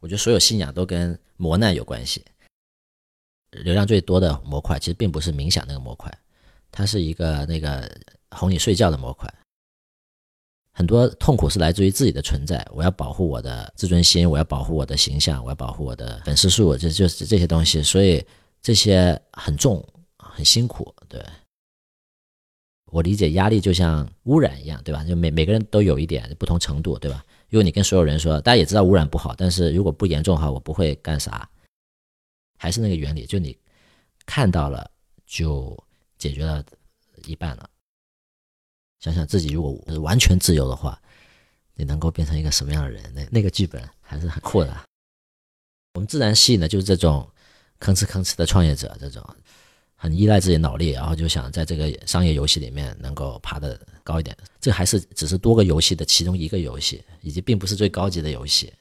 我觉得所有信仰都跟磨难有关系。流量最多的模块其实并不是冥想那个模块，它是一个那个哄你睡觉的模块。很多痛苦是来自于自己的存在，我要保护我的自尊心，我要保护我的形象，我要保护我的粉丝数，这就是这些东西。所以这些很重，很辛苦。对我理解，压力就像污染一样，对吧？就每每个人都有一点不同程度，对吧？如果你跟所有人说，大家也知道污染不好，但是如果不严重的话，我不会干啥。还是那个原理，就你看到了，就解决了一半了。想想自己如果完全自由的话，你能够变成一个什么样的人？那那个剧本还是很酷的。我们自然吸引的就是这种吭哧吭哧的创业者，这种很依赖自己脑力，然后就想在这个商业游戏里面能够爬得高一点。这还是只是多个游戏的其中一个游戏，以及并不是最高级的游戏。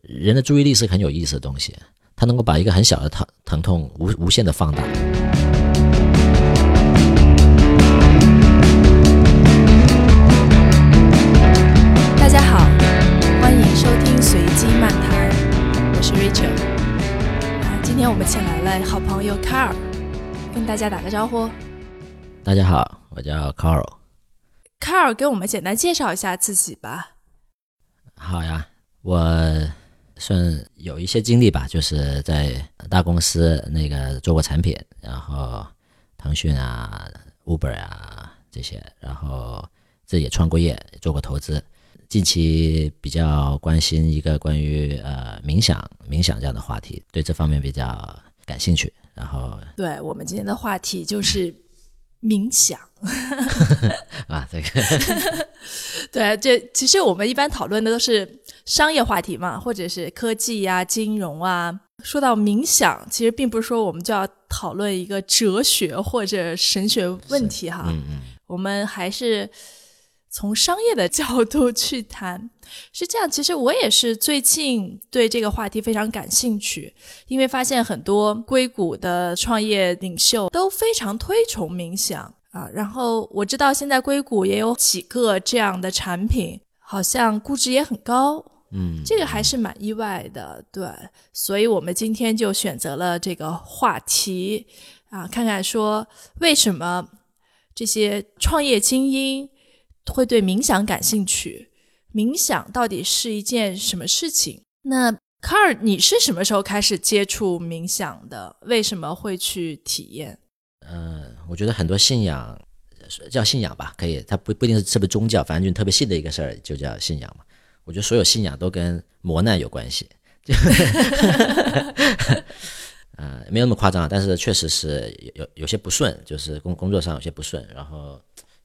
人的注意力是很有意思的东西。它能够把一个很小的疼疼痛无无限的放大。大家好，欢迎收听随机漫谈，我是 Rachel。啊，今天我们请来了好朋友 Carl，跟大家打个招呼。大家好，我叫 Carl。Carl，给我们简单介绍一下自己吧。好呀，我。算有一些经历吧，就是在大公司那个做过产品，然后腾讯啊、Uber 啊这些，然后自己也创过业，做过投资。近期比较关心一个关于呃冥想、冥想这样的话题，对这方面比较感兴趣。然后，对我们今天的话题就是冥想。啊，这个，对，这其实我们一般讨论的都是商业话题嘛，或者是科技呀、金融啊。说到冥想，其实并不是说我们就要讨论一个哲学或者神学问题哈，嗯嗯，我们还是从商业的角度去谈。是这样，其实我也是最近对这个话题非常感兴趣，因为发现很多硅谷的创业领袖都非常推崇冥想。啊，然后我知道现在硅谷也有几个这样的产品，好像估值也很高，嗯，这个还是蛮意外的，对，所以我们今天就选择了这个话题，啊，看看说为什么这些创业精英会对冥想感兴趣，冥想到底是一件什么事情？那卡尔，你是什么时候开始接触冥想的？为什么会去体验？嗯，我觉得很多信仰叫信仰吧，可以，它不不一定是特别宗教，反正就特别信的一个事儿就叫信仰嘛。我觉得所有信仰都跟磨难有关系，嗯，没有那么夸张，但是确实是有有些不顺，就是工工作上有些不顺，然后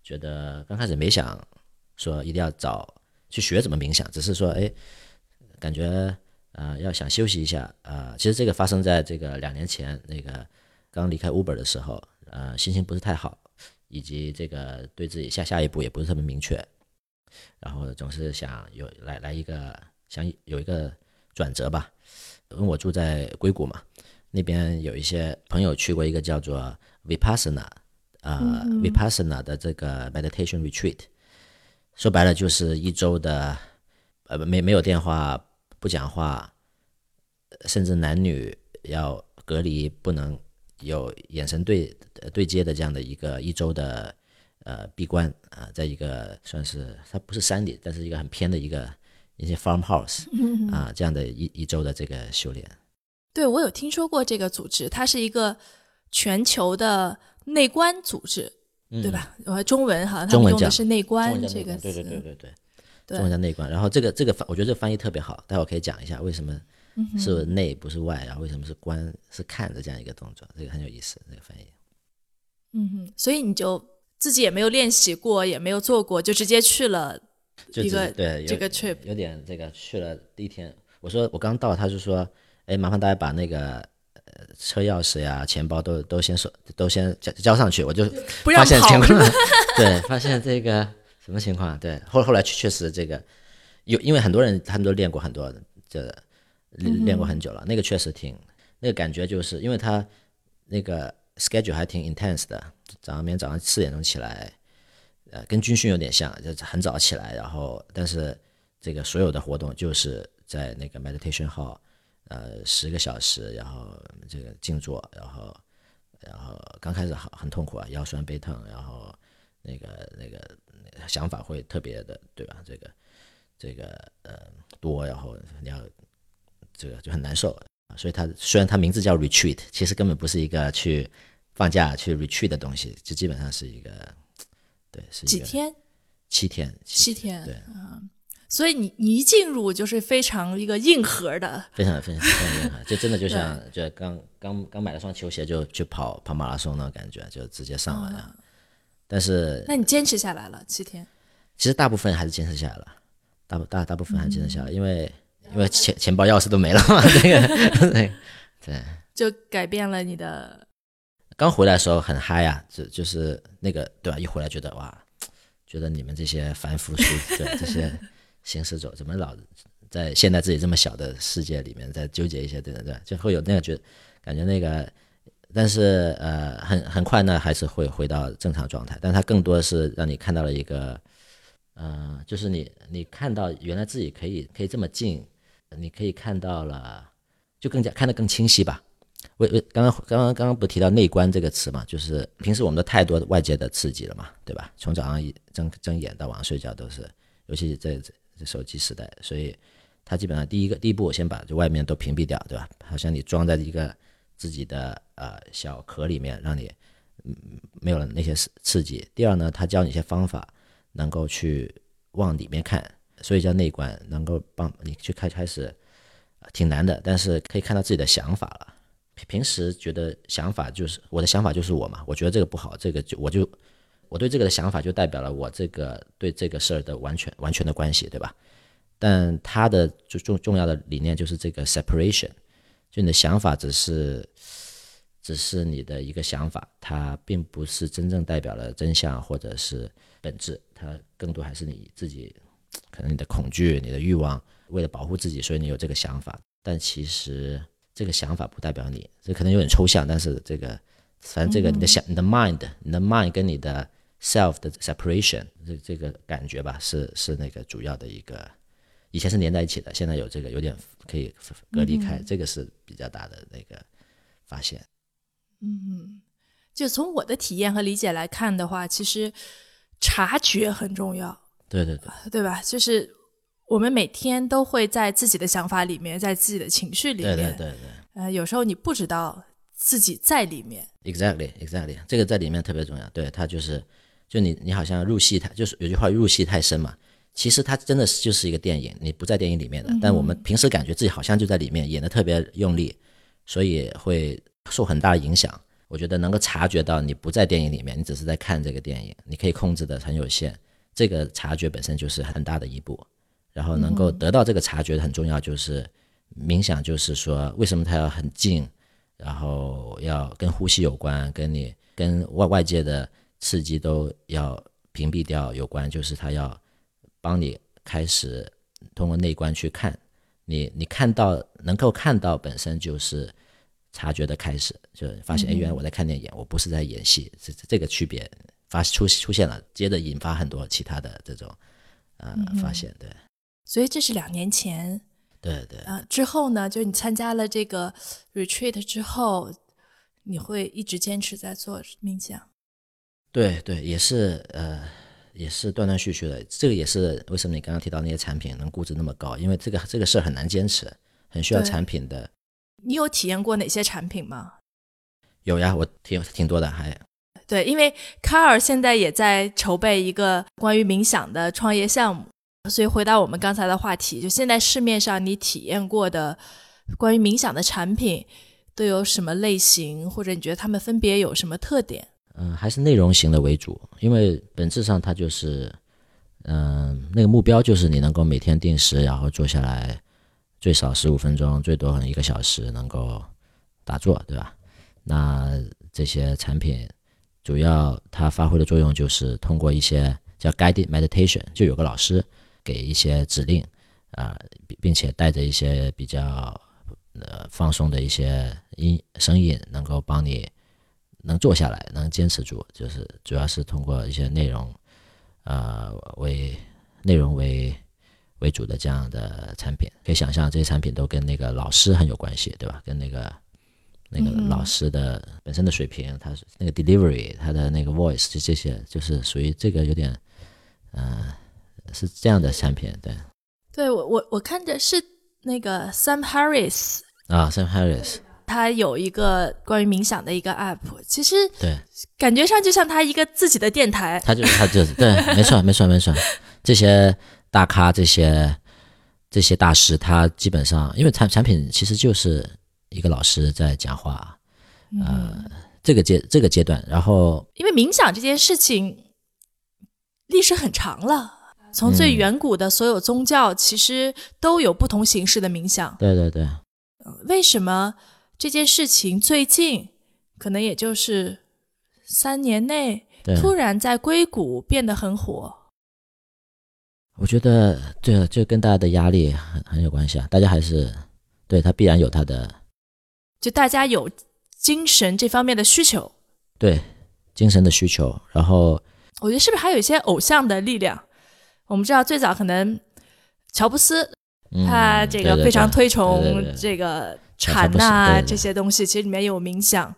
觉得刚开始没想说一定要找去学怎么冥想，只是说哎，感觉啊要想休息一下啊，其实这个发生在这个两年前那个。刚离开 Uber 的时候，呃，心情不是太好，以及这个对自己下下一步也不是特别明确，然后总是想有来来一个想有一个转折吧。因为我住在硅谷嘛，那边有一些朋友去过一个叫做 Vipassana，呃，Vipassana 的这个 meditation retreat，说白了就是一周的，呃，没没有电话，不讲话，甚至男女要隔离，不能。有眼神对对接的这样的一个一周的呃闭关啊，在一个算是它不是山里，但是一个很偏的一个一些 farmhouse 啊这样的一一周的这个修炼。对，我有听说过这个组织，它是一个全球的内观组织，对吧？呃，中文哈，他们用的是内观这个词，对对对对对，中文叫内观。然后这个这个翻，我觉得这个翻译特别好，待会儿可以讲一下为什么。是内不是外，然后为什么是观是看的这样一个动作，这个很有意思，这个翻译。嗯哼，所以你就自己也没有练习过，也没有做过，就直接去了一个对这个 trip，有点这个去了第一天，我说我刚到，他就说，哎，麻烦大家把那个呃车钥匙呀、钱包都都先收，都先交交上去，我就发现情况，对，发现这个什么情况？对，后后来确实这个有，因为很多人他们都练过很多这。练过很久了，那个确实挺，那个感觉就是因为他那个 schedule 还挺 intense 的，早上每天早上四点钟起来，呃，跟军训有点像，就很早起来，然后但是这个所有的活动就是在那个 meditation hall，呃，十个小时，然后这个静坐，然后然后刚开始很很痛苦啊，腰酸背疼，然后那个那个想法会特别的，对吧？这个这个呃多，然后你要这个就很难受。所以它虽然它名字叫 retreat，其实根本不是一个去放假去 retreat 的东西，就基本上是一个，对，是几天？七天，七天，对啊。所以你你一进入就是非常一个硬核的，非常非常非常硬核，就真的就像就刚刚刚买了双球鞋就去跑跑马拉松那种感觉，就直接上来了。但是，那你坚持下来了七天？其实大部分还是坚持下来了，大大大部分还是坚持下来，因为。因为钱钱包钥匙都没了嘛，这个对对，就改变了你的。刚回来的时候很嗨啊，就就是那个对吧？一回来觉得哇，觉得你们这些凡夫俗子，这些行尸走，怎么老在现在自己这么小的世界里面在纠结一些，对对对，就会有那个觉感觉那个，但是呃，很很快呢，还是会回到正常状态。但它更多是让你看到了一个，呃，就是你你看到原来自己可以可以这么近。你可以看到了，就更加看得更清晰吧。为为刚刚刚刚刚刚不提到内观这个词嘛？就是平时我们的太多外界的刺激了嘛，对吧？从早上一睁睁眼到晚上睡觉都是，尤其这手机时代，所以它基本上第一个第一步，我先把这外面都屏蔽掉，对吧？好像你装在一个自己的呃小壳里面，让你嗯没有了那些刺刺激。第二呢，他教你一些方法，能够去往里面看。所以叫内观，能够帮你去开开始，挺难的，但是可以看到自己的想法了。平时觉得想法就是我的想法就是我嘛，我觉得这个不好，这个就我就我对这个的想法就代表了我这个对这个事儿的完全完全的关系，对吧？但他的最重重要的理念就是这个 separation，就你的想法只是只是你的一个想法，它并不是真正代表了真相或者是本质，它更多还是你自己。可能你的恐惧、你的欲望，为了保护自己，所以你有这个想法。但其实这个想法不代表你，这可能有点抽象。但是这个，反正这个你的想、你的 mind、你的 mind 跟你的 self 的 separation，这这个感觉吧，是是那个主要的一个。以前是连在一起的，现在有这个有点可以隔离开，这个是比较大的那个发现。嗯，就从我的体验和理解来看的话，其实察觉很重要。对对对，对吧？就是我们每天都会在自己的想法里面，在自己的情绪里面，对对对对。呃，有时候你不知道自己在里面。Exactly, exactly，这个在里面特别重要。对，它就是，就你你好像入戏太，就是有句话入戏太深嘛。其实它真的是就是一个电影，你不在电影里面的，但我们平时感觉自己好像就在里面，演的特别用力，所以会受很大的影响。我觉得能够察觉到你不在电影里面，你只是在看这个电影，你可以控制的很有限。这个察觉本身就是很大的一步，然后能够得到这个察觉很重要。就是冥想，就是说为什么它要很静，然后要跟呼吸有关，跟你跟外外界的刺激都要屏蔽掉有关。就是它要帮你开始通过内观去看，你你看到能够看到本身就是察觉的开始，就发现哎，原来我在看电影，我不是在演戏，这这个区别。发出出现了，接着引发很多其他的这种呃发现，对。所以这是两年前，对对。啊，之后呢，就你参加了这个 retreat 之后，你会一直坚持在做冥想。对对，也是呃，也是断断续续的。这个也是为什么你刚刚提到那些产品能估值那么高，因为这个这个事儿很难坚持，很需要产品的。你有体验过哪些产品吗？有呀，我挺挺多的，还。对，因为卡尔现在也在筹备一个关于冥想的创业项目，所以回到我们刚才的话题，就现在市面上你体验过的关于冥想的产品都有什么类型，或者你觉得他们分别有什么特点？嗯，还是内容型的为主，因为本质上它就是，嗯，那个目标就是你能够每天定时，然后坐下来，最少十五分钟，最多一个小时能够打坐，对吧？那这些产品。主要它发挥的作用就是通过一些叫 guided meditation，就有个老师给一些指令啊，并且带着一些比较呃放松的一些音声音，能够帮你能做下来，能坚持住。就是主要是通过一些内容，呃为内容为为主的这样的产品，可以想象这些产品都跟那个老师很有关系，对吧？跟那个那个老师的本身的水平，他是那个 delivery，他的那个 voice，就这些就是属于这个有点，嗯、是这样的产品，对对我我我看着是那个 Sam Harris，啊，Sam Harris，他有一个关于冥想的一个 app，其实对。感觉上就像他一个自己的电台。他就是他就是对，没错没错没错，这些大咖这些这些大师，他基本上因为产产品其实就是一个老师在讲话，呃，这个阶这个阶段，然后因为冥想这件事情历史很长了，从最远古的所有宗教，其实都有不同形式的冥想。对对对，为什么这件事情最近可能也就是三年内突然在硅谷变得很火？我觉得对，这跟大家的压力很很有关系啊，大家还是对他必然有他的就大家有精神这方面的需求，对精神的需求，然后我觉得是不是还有一些偶像的力量？我们知道最早可能乔布斯嗯，他这个非常推崇这个禅呐、这些东西，其实里面有冥想。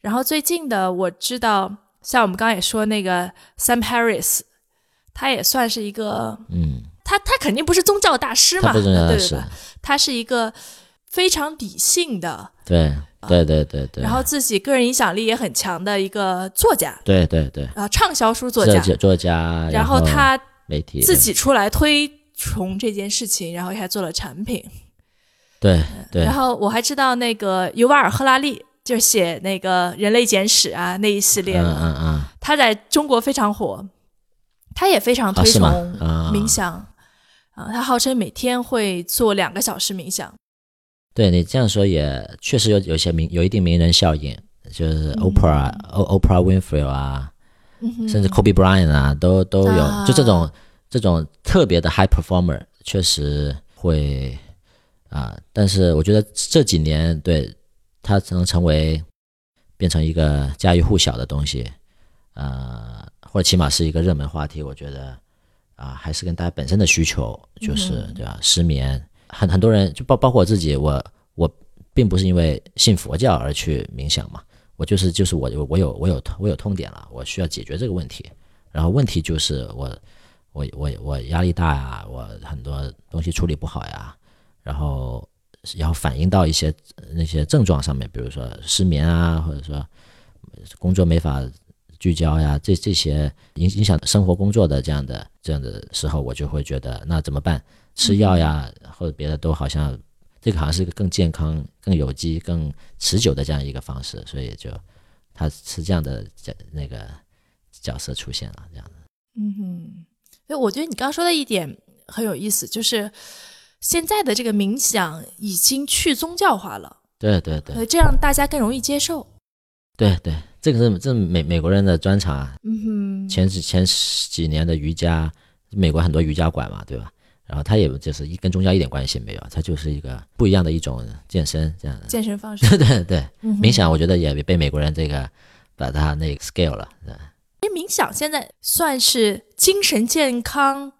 然后最近的我知道，像我们刚刚也说那个 Sam Harris，他也算是一个，嗯，他他肯定不是宗教大师嘛，对对吧？他是一个非常理性的，对对对对对，然后自己个人影响力也很强的一个作家，对对对，啊，畅销书作家。作家作家，然后后他媒体自己出来推崇这件事情，然后还做了产品。对对。然后我还知道那个尤瓦尔·赫拉利，就是写那个《人类简史》啊那一系列嗯的，嗯嗯，他在中国非常火，他也非常推崇啊。冥想啊他号称每天会做两个小时冥想。对你这样说也确实有有些名有一定名人效应，就是 Oprah、O Oprah Winfrey 啊，甚至 Kobe Bryant 啊，都都有，啊。就这种这种特别的 high performer，确实会啊、但是我觉得这几年对它能成为变成一个家喻户晓的东西，呃，或者起码是一个热门话题，我觉得啊、还是跟大家本身的需求，就是、对吧？失眠，很很多人就包包括我自己，我我并不是因为信佛教而去冥想嘛，我就是就是我我有我有我有痛点了，我需要解决这个问题，然后问题就是我我我我压力大呀，我很多东西处理不好呀，然后然后反映到一些那些症状上面，比如说失眠啊，或者说工作没法聚焦呀，这这些影影响生活工作的这样的这样的时候，我就会觉得那怎么办？吃药呀，或者别的都好像这个好像是个更健康、更有机、更持久的这样一个方式，所以就他是这样的角那个角色出现了，这样的。嗯哼，所以我觉得你刚说的一点很有意思，就是现在的这个冥想已经去宗教化了，对对对呃，这样大家更容易接受。对对，这个是这是美美国人的专长啊，嗯哼，前几前十几年的瑜伽，美国很多瑜伽馆嘛，对吧？然后它也就是一跟宗教一点关系没有，它就是一个不一样的一种健身这样的。健身方式。对对对，嗯冥想我觉得也被美国人这个把它那个 scale 了。对因为冥想现在算是精神健康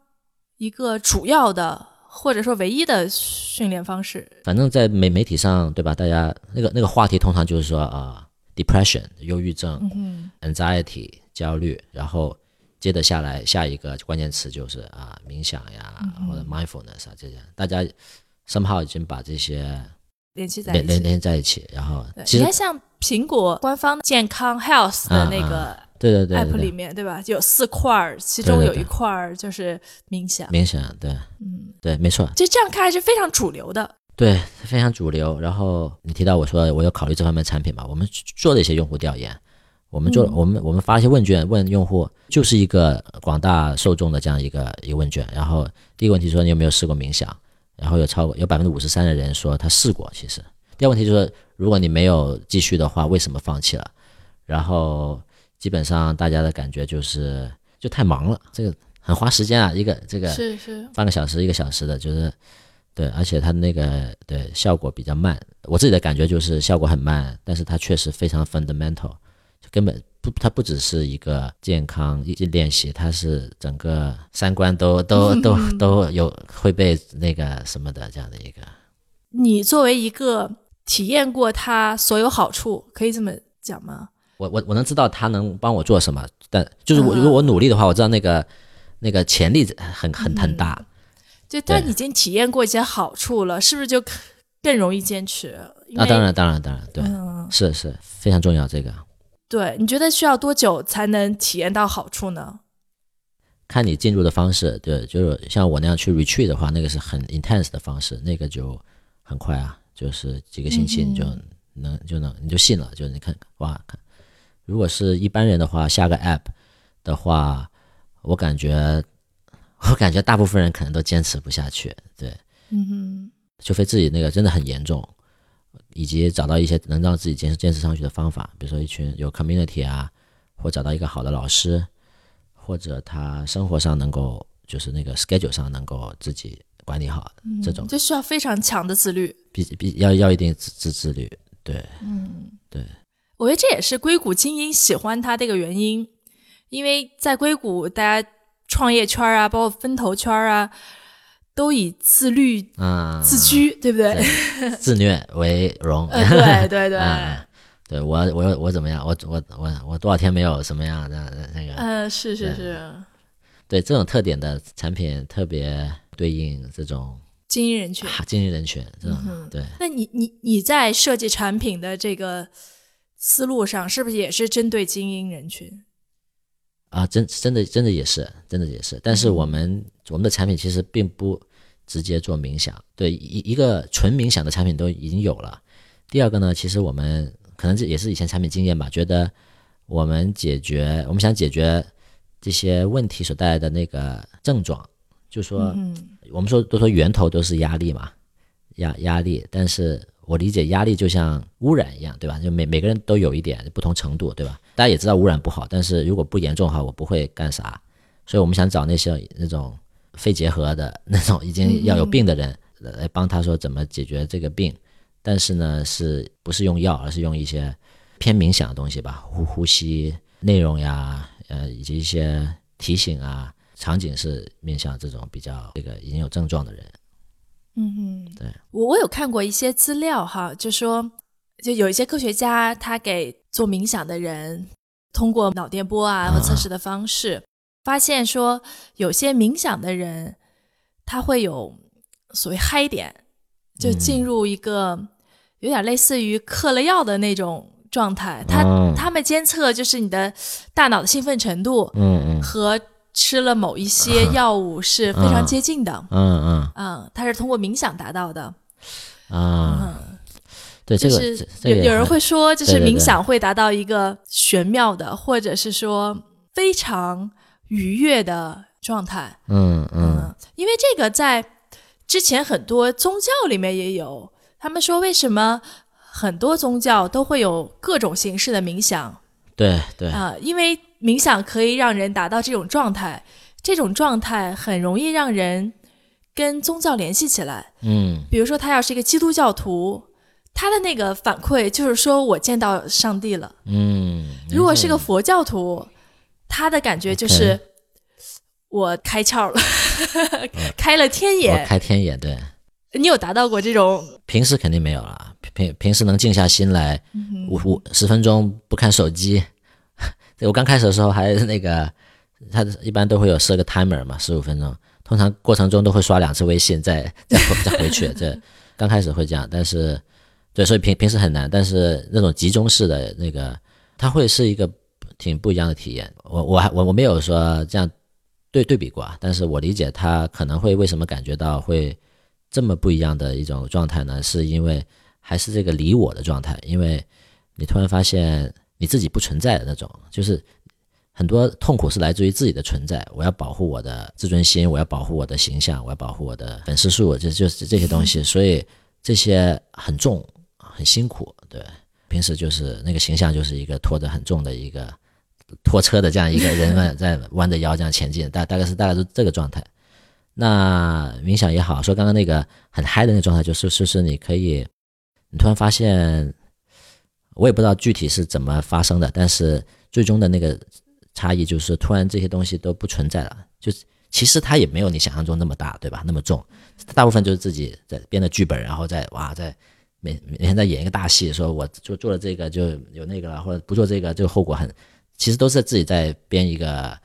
一个主要的或者说唯一的训练方式。反正，在媒媒体上，对吧？大家那个那个话题通常就是说啊、d e p r e s s i o n 忧郁症、嗯 anxiety 焦虑，然后接着下来下一个关键词就是啊冥想呀、嗯或者 mindfulness 啊这些，大家 somehow 已经把这些联系在连连一起。连在一起，然后对，其实像苹果官方健康 Health 的那个对对对 app 里面，对吧？有四块儿，其中有一块儿就是冥想。冥想，对，嗯，对，没错，就这样看还是非常主流的。对，非常主流。然后你提到我说我有考虑这方面产品嘛，我们做了一些用户调研，我们做、嗯我们我们发一些问卷问用户，就是一个广大受众的这样一个一个问卷。然后第一个问题说你有没有试过冥想，然后有超过有百分之五十三的人说他试过，其实。第二个问题就是如果你没有继续的话，为什么放弃了？然后基本上大家的感觉就是就太忙了，这个很花时间啊，一个这个是是，半个小时一个小时的，就是对，而且它那个对效果比较慢。我自己的感觉就是效果很慢，但是它确实非常 fundamental，就根本不，它不只是一个健康一练习，它是整个三观都都 都都有会被那个什么的这样的一个。你作为一个体验过它所有好处，可以这么讲吗？我我我能知道他能帮我做什么，但就是我如果我努力的话，我知道那个那个潜力很很很大。就他已经体验过一些好处了，是不是就更容易坚持？啊，当然当然当然，对，是是非常重要这个。对，你觉得需要多久才能体验到好处呢？看你进入的方式，对，就是像我那样去 retreat 的话，那个是很 intense 的方式，那个就很快啊，就是几个星期你就能就能你就信了，就你看哇看。如果是一般人的话，下个 app 的话，我感觉，我感觉大部分人可能都坚持不下去，对，嗯哼，除非自己那个真的很严重，以及找到一些能让自己坚持坚持上去的方法，比如说一群有 community 啊，或找到一个好的老师，或者他生活上能够就是那个 schedule 上能够自己管理好，这种。就需要非常强的自律，必必要要一定自自自律，对，嗯，对。我觉得这也是硅谷精英喜欢他的一个原因，因为在硅谷，大家创业圈啊，包括分头圈啊，都以自律啊自居，对不对？自虐为荣。对对对，对 我我我怎么样？我我我我多少天没有什么样的那个？嗯，是是是。对这种特点的产品，特别对应这种精英人群，精英人群这种对。那你你你在设计产品的这个？思路上是不是也是针对精英人群？啊，真真的真的也是，真的也是。但是我们我们的产品其实并不直接做冥想，对一一个纯冥想的产品都已经有了。第二个呢，其实我们可能这也是以前产品经验吧，觉得我们解决我们想解决这些问题所带来的那个症状，就说我们说都说源头都是压力嘛，压压力，但是。我理解压力就像污染一样，对吧？就每每个人都有一点不同程度，对吧？大家也知道污染不好，但是如果不严重的话，我不会干啥。所以我们想找那些那种肺结核的那种已经要有病的人来帮他说怎么解决这个病，但是呢，是不是用药，而是用一些偏冥想的东西吧，呼呼吸内容呀，呃，以及一些提醒啊，场景是面向这种比较这个已经有症状的人。嗯哼，对我我有看过一些资料哈，就说就有一些科学家他给做冥想的人通过脑电波啊和测试的方式，发现说有些冥想的人他会有所谓嗨点，就进入一个有点类似于嗑了药的那种状态。他他们监测就是你的大脑的兴奋程度，嗯嗯和。吃了某一些 药物是非常接近的，嗯嗯。嗯，它是通过冥想达到的，啊，对，这个有有人会说，就是冥想会达到一个玄妙的，或者是说非常愉悦的状态，嗯。嗯，因为这个在之前很多宗教里面也有，他们说为什么很多宗教都会有各种形式的冥想，对对。啊，因为。冥想可以让人达到这种状态，这种状态很容易让人跟宗教联系起来。嗯，比如说他要是一个基督教徒，他的那个反馈就是说我见到上帝了。嗯，如果是个佛教徒，他的感觉就是我开窍了，开了天眼。开天眼，对。你有达到过这种？平时肯定没有了，平平时能静下心来，五五十分钟不看手机。我刚开始的时候还那个，他一般都会有设个 timer 嘛，十五分钟，通常过程中都会刷两次微信，再 再再回去。这刚开始会这样，但是对，所以平平时很难。但是那种集中式的那个，它会是一个挺不一样的体验。我我还我我没有说这样对对比过啊，但是我理解他可能会为什么感觉到会这么不一样的一种状态呢？是因为还是这个离我的状态，因为你突然发现。你自己不存在的那种，就是很多痛苦是来自于自己的存在。我要保护我的自尊心，我要保护我的形象，我要保护我的粉丝数，就就是这些东西。所以这些很重，很辛苦。对，平时就是那个形象就是一个拖着很重的一个拖车的这样一个人们在弯着腰这样前进，大大概是大概是这个状态。那冥想也好，说刚刚那个很嗨的那个状态，就是是是你可以，你突然发现。我也不知道具体是怎么发生的，但是最终的那个差异就是突然这些东西都不存在了，就是其实它也没有你想象中那么大，对吧？那么重，大部分就是自己在编的剧本，然后再哇在每每天在演一个大戏，说我做做了这个就有那个了，或者不做这个就后果很，其实都是自己在编一个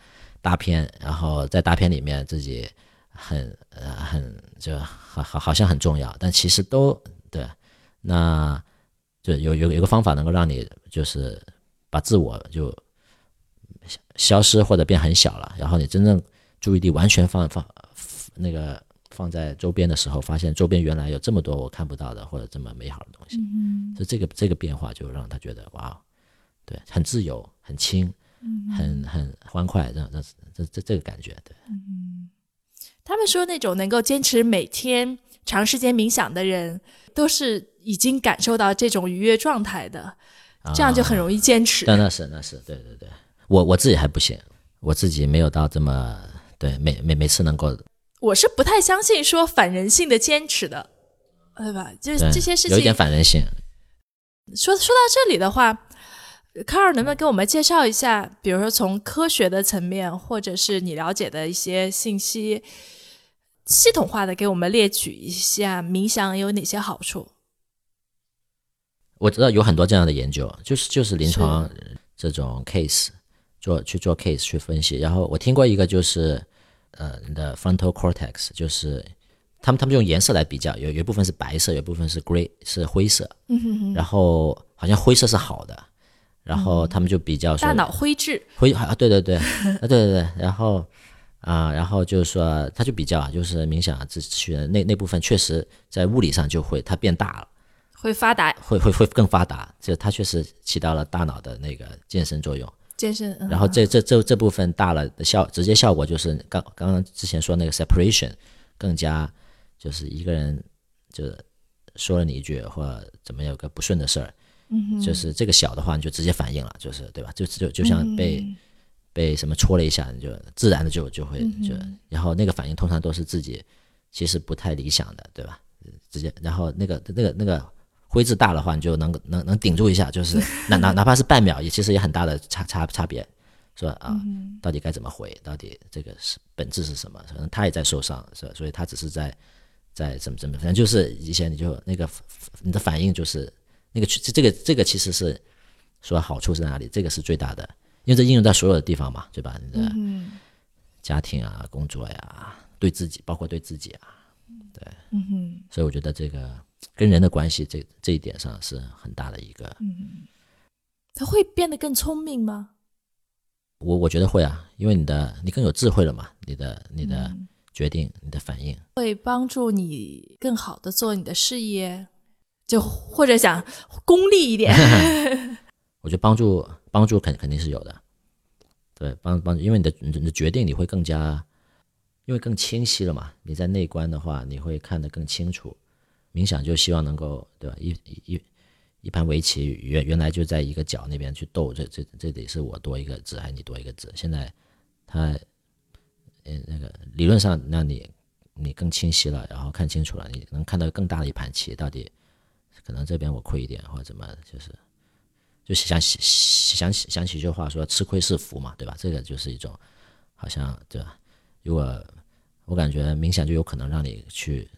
大片，然后在大片里面自己很呃很就好好好像很重要，但其实都对，那。就有有有个方法能够让你就是把自我就消失或者变很小了，然后你真正注意力完全放放那个放在周边的时候，发现周边原来有这么多我看不到的或者这么美好的东西。嗯，所以这个这个变化就让他觉得哇，对，很自由，很轻，很很欢快，这这这这这个感觉，对。嗯，他们说那种能够坚持每天长时间冥想的人，都是。已经感受到这种愉悦状态的，这样就很容易坚持。那那是那是对对对，我我自己还不行，我自己没有到这么对每每每次能够。我是不太相信说反人性的坚持的，对吧？就是这些事情有一点反人性。说说到这里的话，卡尔能不能给我们介绍一下，比如说从科学的层面，或者是你了解的一些信息，系统化的给我们列举一下冥想有哪些好处？我知道有很多这样的研究，就是就是临床这种 case 做去做 case 去分析。然后我听过一个就是，呃，你的 frontal cortex，就是他们他们用颜色来比较，有有一部分是白色，有部分是 gray 是灰色。嗯哼哼。然后好像灰色是好的，然后他们就比较说大脑灰质灰啊，对对对，啊对对对，然后啊，然后就是说他就比较就是冥想自去那那部分确实在物理上就会它变大了。会发达，会会会更发达，就它确实起到了大脑的那个健身作用。健身，然后这这这这部分大了的效，直接效果就是刚刚刚之前说那个 separation，更加就是一个人就是说了你一句或怎么有个不顺的事儿，嗯，就是这个小的话你就直接反应了，就是对吧？就就就像被被什么戳了一下，你就自然的就就会就，然后那个反应通常都是自己其实不太理想的，对吧？直接，然后那个那个那个。灰质大的话，你就能能能顶住一下，就是 哪哪哪怕是半秒，也其实也很大的差差差别，是吧？啊，到底该怎么回？到底这个是本质是什么？可能他也在受伤，是吧？所以他只是在在怎么怎么，反正就是一些你就那个你的反应就是那个这这个这个其实是说好处是在哪里？这个是最大的，因为这应用在所有的地方嘛，对吧？你的家庭啊，工作呀，对自己，包括对自己啊，对，嗯哼，所以我觉得这个。跟人的关系，这这一点上是很大的一个。嗯，他会变得更聪明吗？我我觉得会啊，因为你的你更有智慧了嘛，你的你的决定，你的反应会帮助你更好的做你的事业，就或者想功利一点。我觉得帮助帮助肯肯定是有的，对，帮帮，因为你的你的决定你会更加，因为更清晰了嘛。你在内观的话，你会看得更清楚。冥想就希望能够，对吧？一一一盘围棋，原原来就在一个角那边去斗，这这这得是我多一个子，还是你多一个子？现在，他，嗯，那个理论上让你你更清晰了，然后看清楚了，你能看到更大的一盘棋，到底可能这边我亏一点，或者怎么，就是就想想想起想起一句话说，吃亏是福嘛，对吧？这个就是一种，好像对吧？如果我感觉冥想就有可能让你去。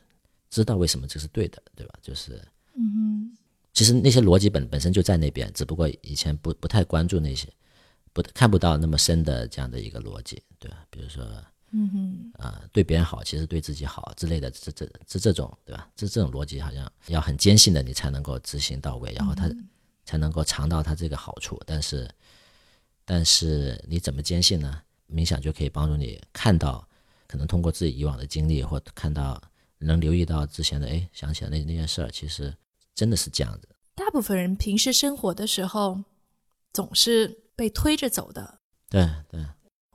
知道为什么这是对的，对吧？就是，嗯其实那些逻辑本本身就在那边，只不过以前不不太关注那些，不看不到那么深的这样的一个逻辑，对吧？比如说，嗯哼，啊，对别人好，其实对自己好之类的，这这这这种，对吧？这这种逻辑好像要很坚信的，你才能够执行到位，然后他才能够尝到他这个好处。但是，但是你怎么坚信呢？冥想就可以帮助你看到，可能通过自己以往的经历或看到。能留意到之前的，哎，想起来那那件事儿，其实真的是这样子。大部分人平时生活的时候，总是被推着走的。对对。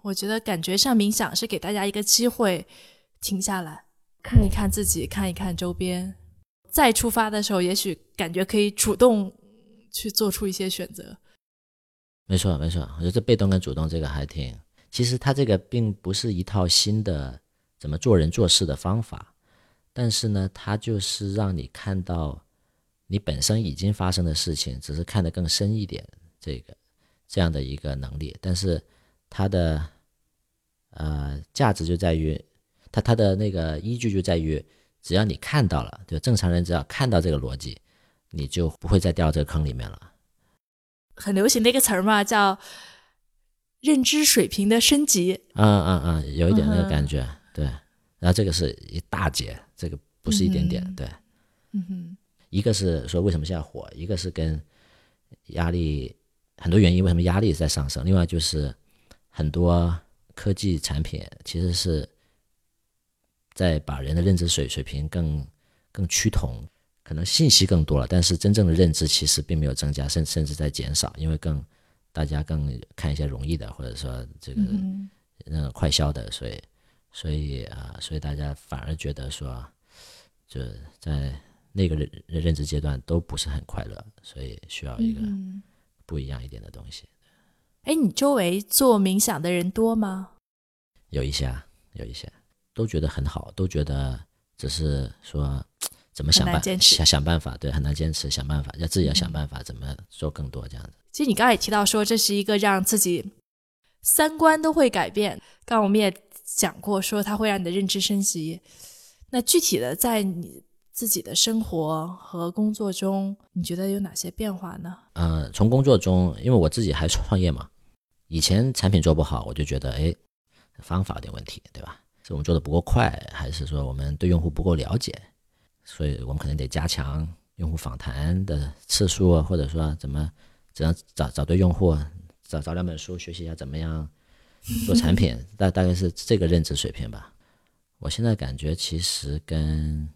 我觉得感觉上冥想是给大家一个机会，停下来看一看自己，看一看周边，再出发的时候，也许感觉可以主动去做出一些选择。没错没错，我觉得这被动跟主动这个还挺，其实它这个并不是一套新的怎么做人做事的方法。但是呢，它就是让你看到你本身已经发生的事情，只是看得更深一点，这个这样的一个能力，但是它的呃价值就在于，它它的那个依据就在于，只要你看到了，就正常人只要看到这个逻辑，你就不会再掉这个坑里面了。很流行的一个词儿嘛，叫认知水平的升级。嗯嗯嗯，有一点那个感觉，对。然后这个是一大截，这个不是一点点，对。嗯哼。一个是说为什么现在火，一个是跟压力很多原因，为什么压力在上升？另外就是很多科技产品其实是在把人的认知水水平更更趋同，可能信息更多了，但是真正的认知其实并没有增加，甚甚至在减少，因为更大家更看一些容易的，或者说这个那个快消的，所以所以啊，所以大家反而觉得说就在。那个认认知阶段都不是很快乐，所以需要一个不一样一点的东西。哎，你周围做冥想的人多吗？有一些，啊，有一些都觉得很好，都觉得只是说怎么想办想想办法，对，很难坚持，想办法要自己要想办法怎么做更多这样子。其实你刚才也提到说，这是一个让自己三观都会改变。刚刚我们也讲过，说它会让你的认知升级。那具体的在你。自己的生活和工作中，你觉得有哪些变化呢？呃，从工作中，因为我自己还创业嘛，以前产品做不好，我就觉得，哎，方法有点问题，对吧？是我们做的不够快，还是说我们对用户不够了解？所以我们可能得加强用户访谈的次数，或者说怎么怎样找找对用户，找找两本书学习一下怎么样做产品，大大概是这个认知水平吧。我现在感觉其实跟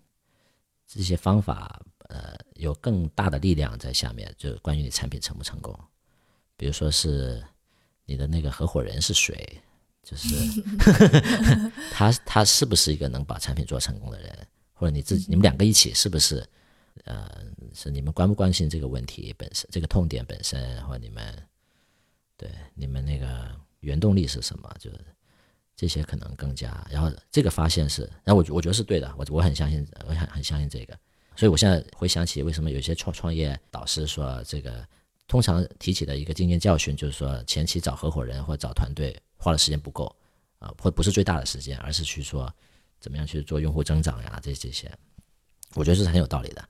这些方法，呃，有更大的力量在下面，就是关于你产品成不成功。比如说是你的那个合伙人是谁，就是 他他是不是一个能把产品做成功的人，或者你自己你们两个一起是不是，呃，是你们关不关心这个问题本身，这个痛点本身，或者你们对你们那个原动力是什么，就是。这些可能更加，然后这个发现是，然后我我觉得是对的，我我很相信，我很很相信这个，所以我现在回想起为什么有些创创业导师说这个，通常提起的一个经验教训就是说前期找合伙人或找团队花的时间不够啊，或不是最大的时间，而是去说怎么样去做用户增长呀这这些，我觉得是很有道理的，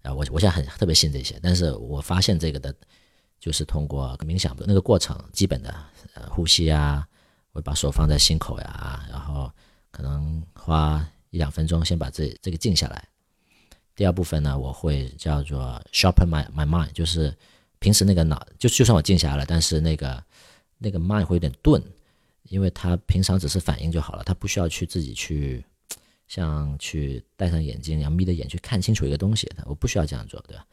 啊我我现在很特别信这些，但是我发现这个的，就是通过冥想的那个过程，基本的呃呼吸啊。会把手放在心口呀，然后可能花一两分钟先把这这个静下来。第二部分呢，我会叫做 sharpen my my mind，就是平时那个脑就就算我静下来了，但是那个那个 mind 会有点钝，因为他平常只是反应就好了，他不需要去自己去像去戴上眼镜，然后眯着眼去看清楚一个东西，我不需要这样做，对吧？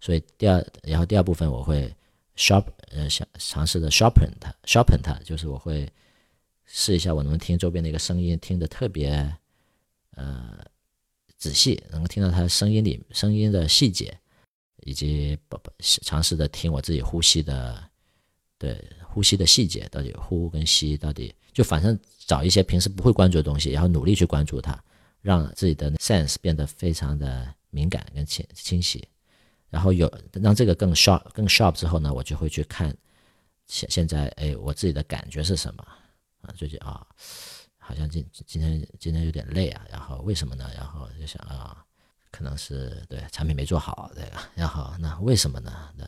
所以第二，然后第二部分我会 sharp 呃想尝试的 sharpen 它 sharpen 它，就是我会。试一下，我能听周边的一个声音，听得特别，呃，仔细，能够听到他声音里声音的细节，以及尝试的听我自己呼吸的，对呼吸的细节，到底呼跟吸到底，就反正找一些平时不会关注的东西，然后努力去关注它，让自己的 sense 变得非常的敏感跟清清晰，然后有让这个更 sharp 更 sharp 之后呢，我就会去看现现在哎我自己的感觉是什么。啊，最近啊，好像今今天今天有点累啊，然后为什么呢？然后就想啊，可能是对产品没做好这个，然后那为什么呢？对，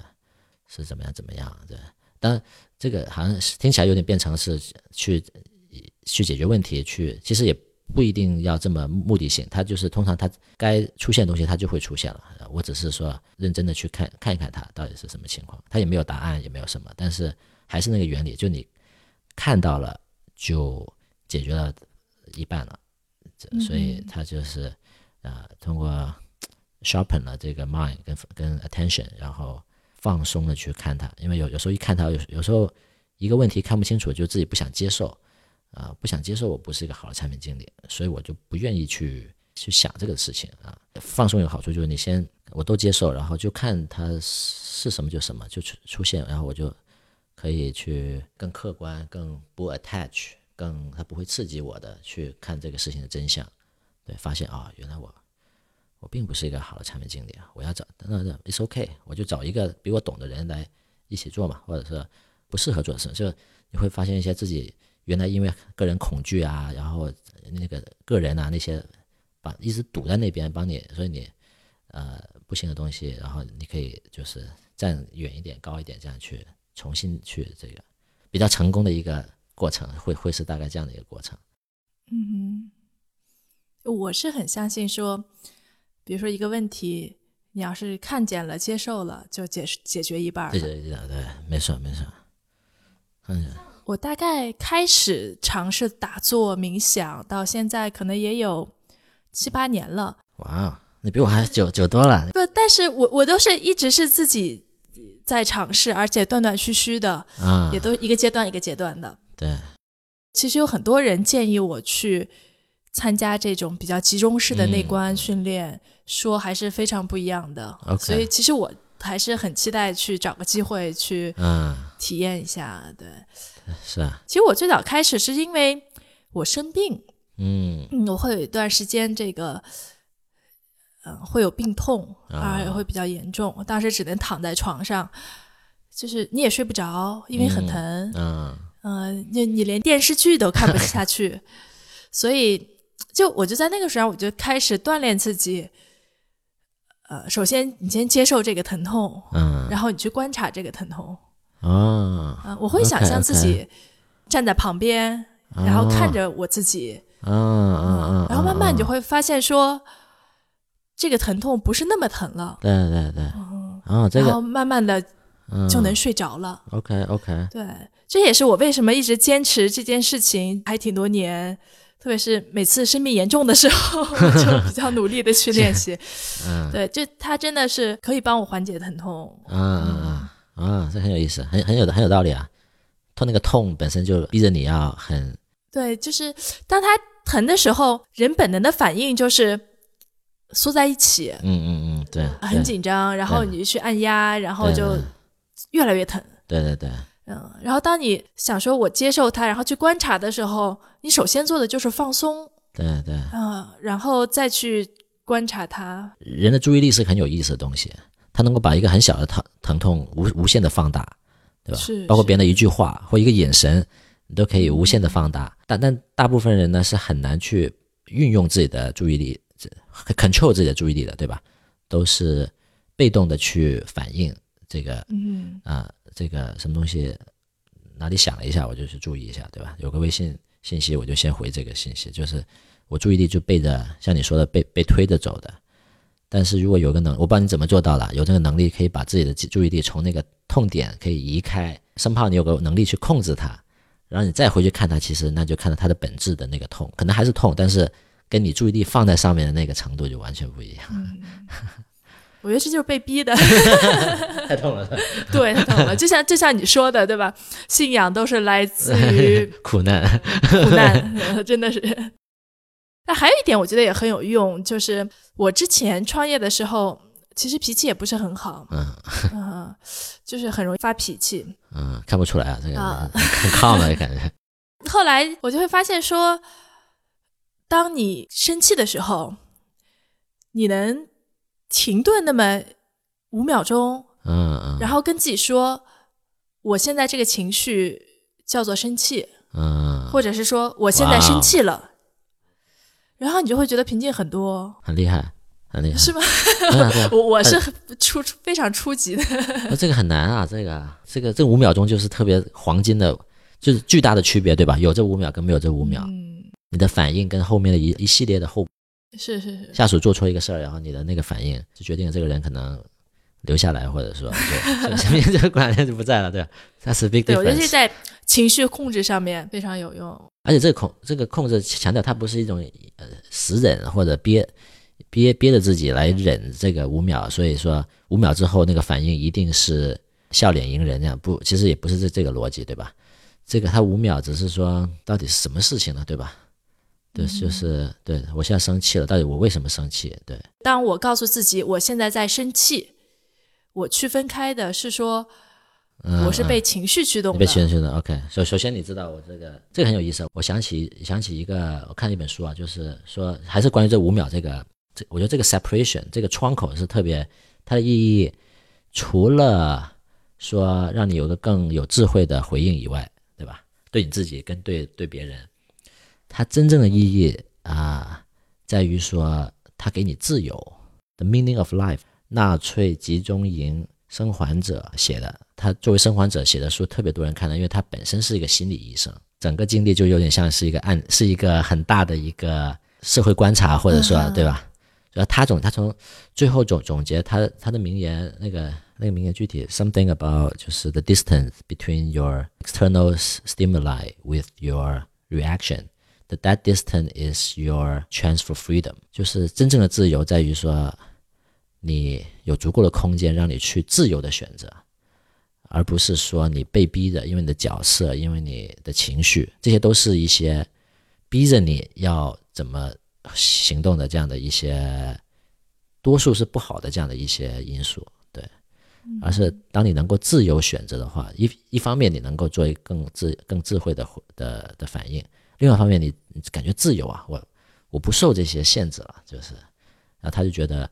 是怎么样怎么样？对，但这个好像听起来有点变成是去去解决问题，去其实也不一定要这么目的性，它就是通常它该出现的东西它就会出现了。我只是说认真的去看看一看它到底是什么情况，它也没有答案，也没有什么，但是还是那个原理，就你看到了。就解决了一半了，所以他就是啊，通过 sharpen 了这个 mind 跟跟 attention，然后放松的去看它，因为有有时候一看它，有有时候一个问题看不清楚，就自己不想接受啊，不想接受我不是一个好的产品经理，所以我就不愿意去去想这个事情啊。放松有好处就是你先我都接受，然后就看它是什么就什么就出出现，然后我就。可以去更客观、更不 attach、更它不会刺激我的去看这个事情的真相，对，发现啊，原来我我并不是一个好的产品经理啊，我要找那那 it's OK，我就找一个比我懂的人来一起做嘛，或者是不适合做的事，就你会发现一些自己原来因为个人恐惧啊，然后那个个人啊那些把一直堵在那边帮你，所以你呃不行的东西，然后你可以就是站远一点、高一点，这样去重新去这个比较成功的一个过程，会会是大概这样的一个过程。嗯，我是很相信说，比如说一个问题，你要是看见了、接受了，就解解决一半儿。对对对对，没错没错。嗯，我大概开始尝试打坐冥想，到现在可能也有七八年了。哇哦，你比我还久久多了。不，但是我我都是一直是自己在尝试，而且断断续续的，啊，也都一个阶段一个阶段的。对，其实有很多人建议我去参加这种比较集中式的内观训练，说还是非常不一样的。OK 所以其实我还是很期待去找个机会去嗯，体验一下。对，是啊，其实我最早开始是因为我生病，嗯嗯，我会有一段时间这个。嗯，会有病痛，啊而会比较严重。我当时只能躺在床上，就是你也睡不着，因为很疼。嗯嗯，你你连电视剧都看不下去，所以就我就在那个时候，我就开始锻炼自己。呃，首先你先接受这个疼痛，嗯，然后你去观察这个疼痛。哦，啊、我会想象自己站在旁边然后看着我自己，嗯嗯嗯，然后慢慢你就会，发现说，这个疼痛不是那么疼了，对对对，哦，这然后慢慢的嗯。就能睡着了。OK OK，对，这也是我为什么一直坚持这件事情还挺多年，特别是每次生病严重的时候，我就比较努力的去练习。嗯。对，这它真的是可以帮我缓解疼痛。嗯嗯。嗯，啊，这很有意思，很很有很有道理啊。痛那个痛本身就逼着你要很对，就是当他疼的时候，人本能的反应就是缩在一起，嗯嗯嗯，对，很，紧张，然后你就去按压，然后就越来越疼。对对对，嗯，然后当你想说我接受它，然后去观察的时候，你首先做的就是放松，对对，嗯，然后再去观察它。人的注意力是很有意思的东西，它能够把一个很小的疼疼痛无无限的放大，对吧？是是包括别人的一句话或一个眼神，你都可以无限的放大。但但大部分人呢是很难去运用自己的注意力这，control 自己的注意力的，对吧？都是被动的去反应这个嗯啊、这个什么东西哪里响了一下，我就去注意一下，对吧？有个微信信息，我就先回这个信息，就是我注意力就被着像你说的被被推着走的。但是如果有个能，我不知道你怎么做到了，有这个能力可以把自己的注意力从那个痛点可以移开，生怕你有个能力去控制它，然后你再回去看它，其实那就看到它的本质的那个痛，可能还是痛，但是跟你注意力放在上面的那个程度就完全不一样，我觉得这就是被逼的，太痛了，对，太痛了。就像就像你说的，对吧？信仰都是来自于苦难，苦难，呃真的是。那还有一点，我觉得也很有用，就是我之前创业的时候，其实脾气也不是很好，嗯。嗯，就是很容易发脾气。嗯，看不出来啊，这个啊。很 calm 的感觉，后来我就会发现说，当你生气的时候，你能停顿那么五秒钟，嗯嗯，然后跟自己说，我现在这个情绪叫做生气，嗯，或者是说我现在生气了，然后你就会觉得平静很多，很厉害，很厉害，是吗？我我是很初初非常初级的，那这个很难啊，这个这个这五秒钟就是特别黄金的，就是巨大的区别，对吧？有这五秒跟没有这五秒，嗯，你的反应跟后面的一一系列的后是是是，下属做错一个事儿，然后你的那个反应就决定了这个人可能留下来，或者说 就这个身边这个管理就不在了，对吧？它是 big 对我觉得这 difference。在情绪控制上面非常有用。而且这个控这个控制强调它不是一种呃死忍或者憋憋憋着自己来忍这个五秒，所以说五秒之后那个反应一定是笑脸迎人这样不，其实也不是这这个逻辑，对吧？这个他五秒只是说到底是什么事情呢，对吧？对，就是对我现在生气了，到底我为什么生气？对，当我告诉自己我现在在生气，我区分开的是说嗯，我是嗯被情绪驱动被宣宣的，OK。首首先你知道我这个这个很有意思，我想起想起一个，我看一本书啊，就是说还是关于这五秒这个这我觉得这个 separation 这个窗口是特别它的意义，除了说让你有个更有智慧的回应以外，对吧？对你自己跟对对别人，它真正的意义啊，在于说它给你自由。The meaning of life，纳粹集中营生还者写的，他作为生还者写的书特别多人看的，因为他本身是一个心理医生，整个经历就有点像是一个案，是一个很大的一个社会观察，或者说对吧？然后他总他从最后总总结他他的名言，那个那个名言具体 something about 就是 the distance between your external stimuli with your reaction。That that distance is your chance for freedom，就是真正的自由在于说，你有足够的空间让你去自由的选择，而不是说你被逼的，因为你的角色，因为你的情绪，这些都是一些逼着你要怎么行动的这样的一些，多数是不好的这样的一些因素，对，而是当你能够自由选择的话，一一方面你能够做一更智更智慧的的的反应。另外一方面，你感觉自由啊，我我不受这些限制了，就是，然后他就觉得，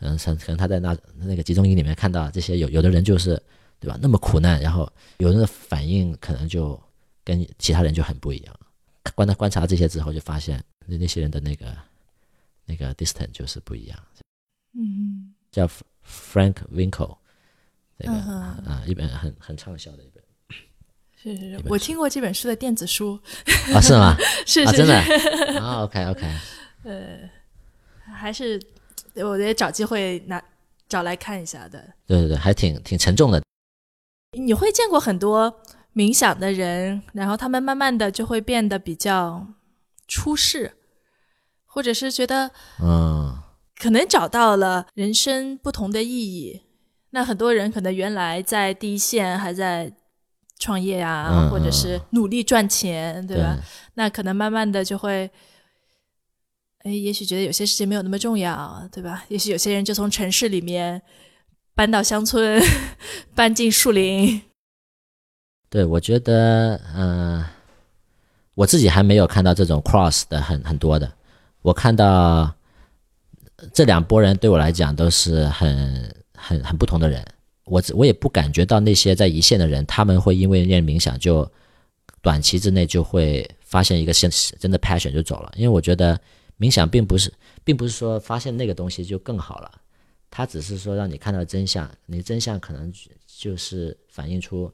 可能，可能他在那那个集中营里面看到这些有有的人就是，对吧？那么苦难，然后有人的反应可能就跟其他人就很不一样。观察观察这些之后，就发现那那些人的那个那个 distance 就是不一样。嗯，叫 Frank Winkle，那个啊，一本很很畅销的一本。是是是，我听过这本书的电子书啊，是吗？是是真的啊，OK OK，呃，还是我得找机会拿找来看一下的。对对对，还挺挺沉重的。你会见过很多冥想的人，然后他们慢慢的就会变得比较出世，或者是觉得嗯，可能找到了人生不同的意义。那很多人可能原来在第一线还在。创业啊，或者是努力赚钱，对吧？那可能慢慢的就会，哎，也许觉得有些事情没有那么重要，对吧？也许有些人就从城市里面搬到乡村，搬进树林。对，我觉得，嗯，我自己还没有看到这种 cross 的很很多的。我看到这两拨人对我来讲都是很很很不同的人。我我也不感觉到那些在一线的人，他们会因为练冥想就短期之内就会发现一个现实真的 passion 就走了。因为我觉得冥想并不是，并不是说发现那个东西就更好了，它只是说让你看到真相。你真相可能就是反映出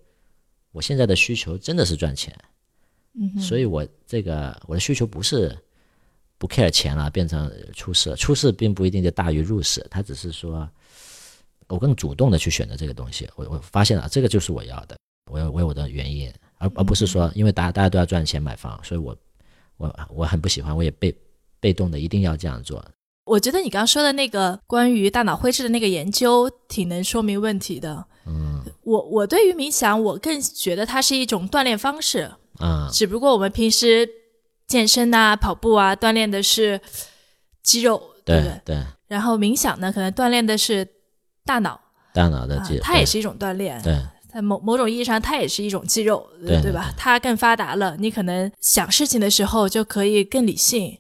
我现在的需求真的是赚钱，嗯，所以我这个我的需求不是不 care 钱了，变成出事，出事并不一定就大于入世，它只是说。我更主动的去选择这个东西，我我发现了这个就是我要的，我有我有我的原因，而而不是说因为大家大家都要赚钱买房，所以我我我很不喜欢，我也被被动的一定要这样做。我觉得你刚刚说的那个关于大脑灰质的那个研究，挺能说明问题的。嗯，我我对于冥想，我更觉得它是一种锻炼方式啊，只不过我们平时健身啊、跑步啊，锻炼的是肌肉，对不对？对。然后冥想呢，可能锻炼的是。大脑，大脑的肌肉，它也是一种锻炼。对，在某某种意义上，它也是一种肌肉，对对吧？它更发达了，你可能想事情的时候就可以更理性，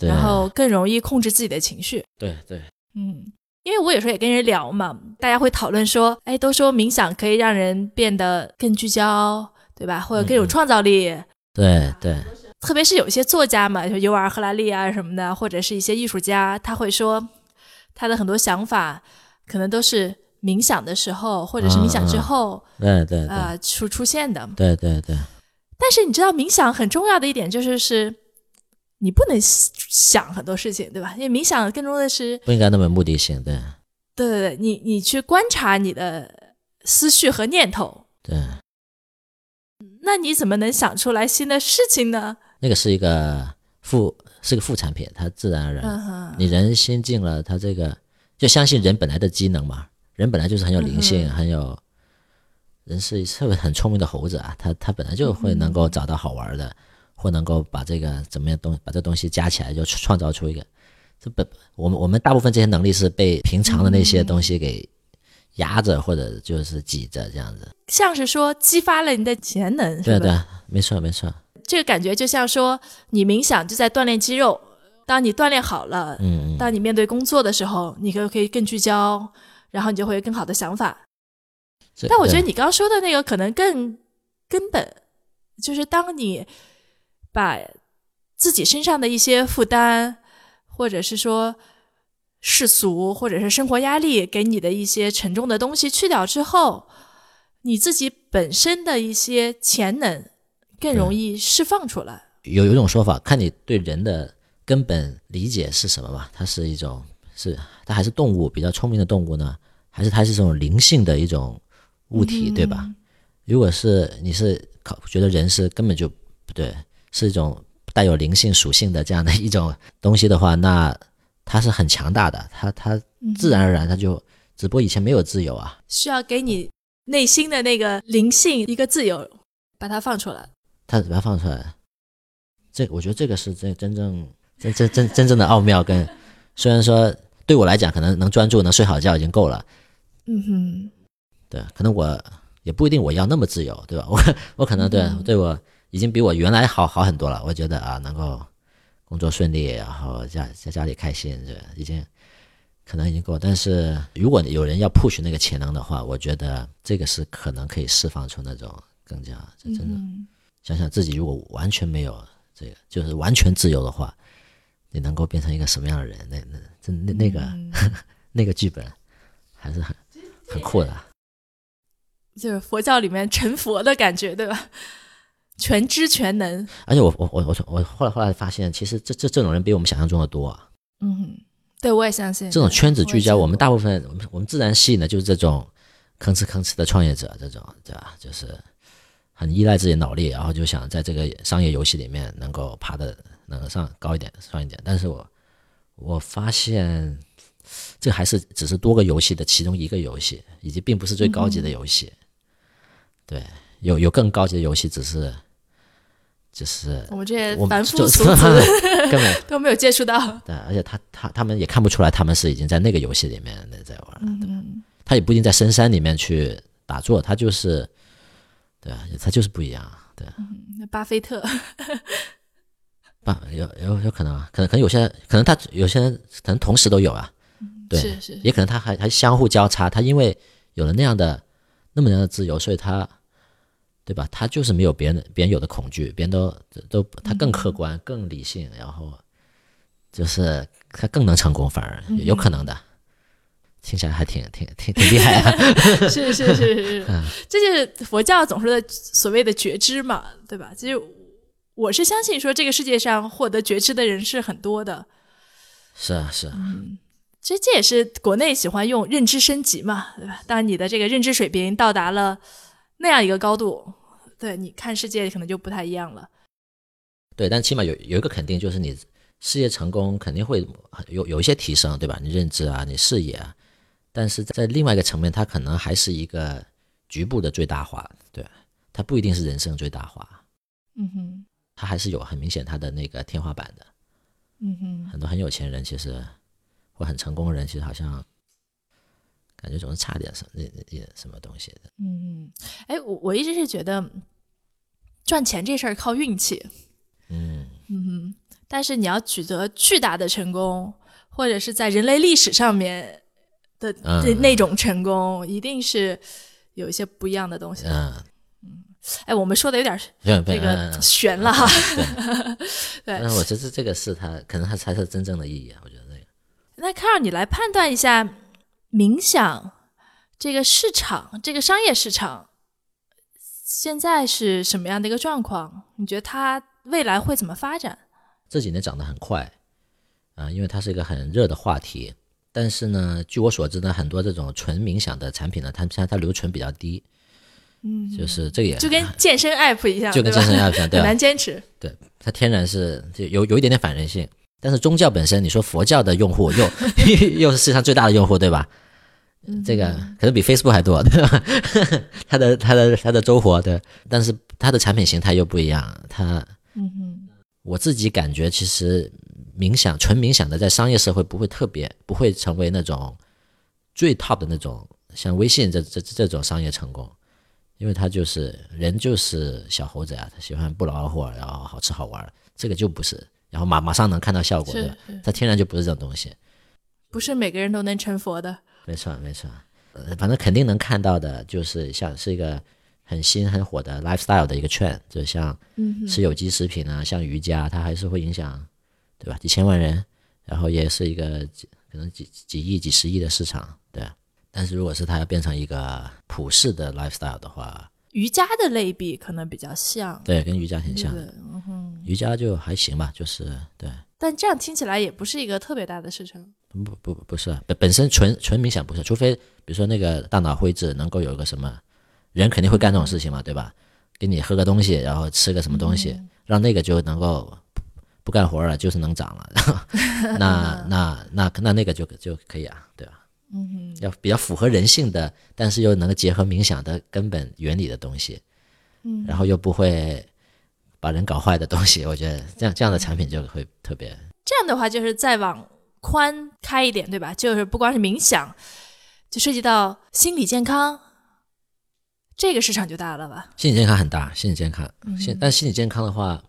然后更容易控制自己的情绪。对对，嗯，因为我有时候也跟人聊嘛，大家会讨论说，哎，都说冥想可以让人变得更聚焦，对吧？或者更有创造力。对对，特别是有一些作家嘛，就尤尔·赫拉利啊什么的，或者是一些艺术家，他会说他的很多想法。可能都是冥想的时候，或者是冥想之后，对对啊出出现的。对对对。但是你知道，冥想很重要的一点就是是，你不能想很多事情，对吧？因为冥想更多的是不应该那么目的性，对。对对对，你你去观察你的思绪和念头。对。那你怎么能想出来新的事情呢？那个是一个副，是个副产品，它自然而然，你人心静了，它这个。就相信人本来的机能嘛，人本来就是很有灵性，很有人是特别很聪明的猴子啊，他他本来就会能够找到好玩的，或能够把这个怎么样东把这东西加起来，就创造出一个。这本我们我们大部分这些能力是被平常的那些东西给压着，或者就是挤着这样子。像是说激发了你的潜能，对对，没错没错。这个感觉就像说你冥想就在锻炼肌肉。当你锻炼好了，嗯嗯，当你面对工作的时候，你就可以更聚焦，然后你就会有更好的想法。但我觉得你刚刚说的那个可能更根本，就是当你把自己身上的一些负担，或者是说世俗，或者是生活压力给你的一些沉重的东西去掉之后，你自己本身的一些潜能更容易释放出来。有有一种说法，看你对人的根本理解是什么吧？它是一种是它还是动物比较聪明的动物呢，还是它是这种灵性的一种物体，对吧？如果是你是考觉得人是根本就不对，是一种带有灵性属性的这样的一种东西的话，那它是很强大的，它它自然而然它就，只不过以前没有自由啊，需要给你内心的那个灵性一个自由，把它放出来。它把它放出来，这我觉得这个是真真正真真真真正的奥妙跟，虽然说对我来讲可能能专注能睡好觉已经够了，嗯哼，对，可能我也不一定我要那么自由，对吧？我我可能对、嗯对我已经比我原来好好很多了，我觉得啊能够工作顺利，然后家在家里开心，这已经可能已经够。但是如果有人要 push 那个潜能的话，我觉得这个是可能可以释放出那种更加真正的。嗯想想自己如果完全没有这个，就是完全自由的话，你能够变成一个什么样的人？那那这那那个、嗯 那个剧本还是很很酷的。就是佛教里面成佛的感觉，对吧？全知全能。而且我我我我我后来后来发现，其实这这这种人比我们想象中的多啊。嗯，对我也相信这种圈子聚焦，我们大部部分我们我们自然吸引的就是这种吭哧吭哧的创业者，这种对吧？就是很依赖自己脑力，然后就想在这个商业游戏里面能够爬的能够上高一点，上一点。但是我我发现，这还是只是多个游戏的其中一个游戏，以及并不是最高级的游戏。对，有有更高级的游戏，只是只是我们这些我凡夫俗子 根本 都没有接触到。对，而且他他他们也看不出来，他们是已经在那个游戏里面在玩。嗯他也不一定在深山里面去打坐，他就是，对啊，他就是不一样，对，那巴菲特，吧，有有有可能啊，可能可能有些人，可能他有些人可能同时都有啊，对，是是也可能他还还相互交叉，他因为有了那样的那么样的自由，所以他，对吧？他就是没有别人别人有的恐惧，别人都都他更客观、更理性，然后就是他更能成功，反而有可能的。听起来还挺挺挺挺厉害啊！是是是是 这就是佛教总说的所谓的觉知嘛，对吧？其实我是相信说，这个世界上获得觉知的人是很多的。是啊是啊，其实这也是国内喜欢用认知升级嘛，对吧？当你的这个认知水平到达了那样一个高度，对你看世界可能就不太一样了。对，但起码有有一个肯定，就是你事业成功肯定会有有一些提升，对吧？你认知啊，你视野啊，但是在另外一个层面，它可能还是一个局部的最大化，对，它不一定是人生最大化，嗯哼，它还是有很明显它的那个天花板的。嗯哼，很多很有钱人其实或很成功的人，其实好像感觉总是差点什么一什么东西的。嗯哼，哎，我我一直是觉得赚钱这事儿靠运气，嗯，嗯哼，但是你要取得巨大的成功，或者是在人类历史上面的嗯那那种成功，一定是有一些不一样的东西。嗯，哎，我们说的有点这这个悬了哈。对 那我觉得这个是他可能他才是真正的意义啊，我觉得这个。那 Carl，你来判断一下冥想这个市场，这个商业市场现在是什么样的一个状况？你觉得它未来会怎么发展？这几年涨得很快啊、因为它是一个很热的话题。但是呢，据我所知呢，很多这种纯冥想的产品呢，它现在它留存比较低，嗯，就是这个也就跟健身 app 一样，就跟健身 app 一样，对很？难坚持。对，它天然是就有有一点点反人性。但是宗教本身，你说佛教的用户又 又是世界上最大的用户，对吧？这个可能比 Facebook 还多，对吧？它的它的它的周活，对，但是它的产品形态又不一样。它，嗯哼，我自己感觉，其实冥想纯冥想的，在商业社会不会特别，不会成为那种最 top 的那种，像微信这这这种商业成功，因为它就是人就是小猴子呀，他喜欢不劳而获，然后好吃好玩，这个就不是。然后马马上能看到效果，对吧？是它天然就不是这种东西。不是每个人都能成佛的。没错，没错，呃，反正肯定能看到的，就是像是一个很新很火的 lifestyle 的一个 trend，就像嗯吃有机食品啊，像瑜伽，它还是会影响，对吧？几千万人，然后也是一个几可能几几亿、几十亿的市场，对啊。但是如果是它要变成一个普世的 lifestyle 的话，瑜伽的类比可能比较像，对，跟瑜伽挺像的。嗯哼。瑜伽就还行吧，就是对，但这样听起来也不是一个特别大的事情。不不不是啊本本身纯纯冥想不是，除非比如说那个大脑灰质能够有一个什么，人肯定会干这种事情嘛，对吧？给你喝个东西，然后吃个什么东西，让那个就能够不不干活了，就是能长了，那 那那那那个就就可以啊，对吧？嗯要比较符合人性的，但是又能够结合冥想的根本原理的东西，嗯，然后又不会把人搞坏的东西，我觉得这样这样的产品就会特别这样的话，就是再往宽开一点，对吧？就是不光是冥想，就涉及到心理健康，这个市场就大了吧？心理健康很大，心理健康，嗯现、但心理健康的话，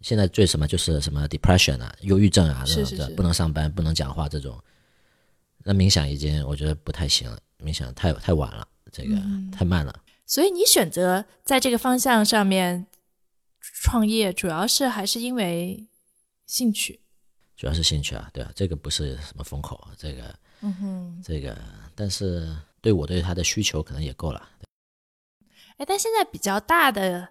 现在最什么就是什么 depression 啊、忧郁症啊这种的，不能上班、不能讲话这种。那冥想已经我觉得不太行了，冥想太太晚了，这个、嗯太慢了。所以你选择在这个方向上面创业，主要是还是因为兴趣。主要是兴趣啊，对啊，这个不是什么风口，这个，嗯哼，这个，但是对我对他的需求可能也够了。哎，但现在比较大的，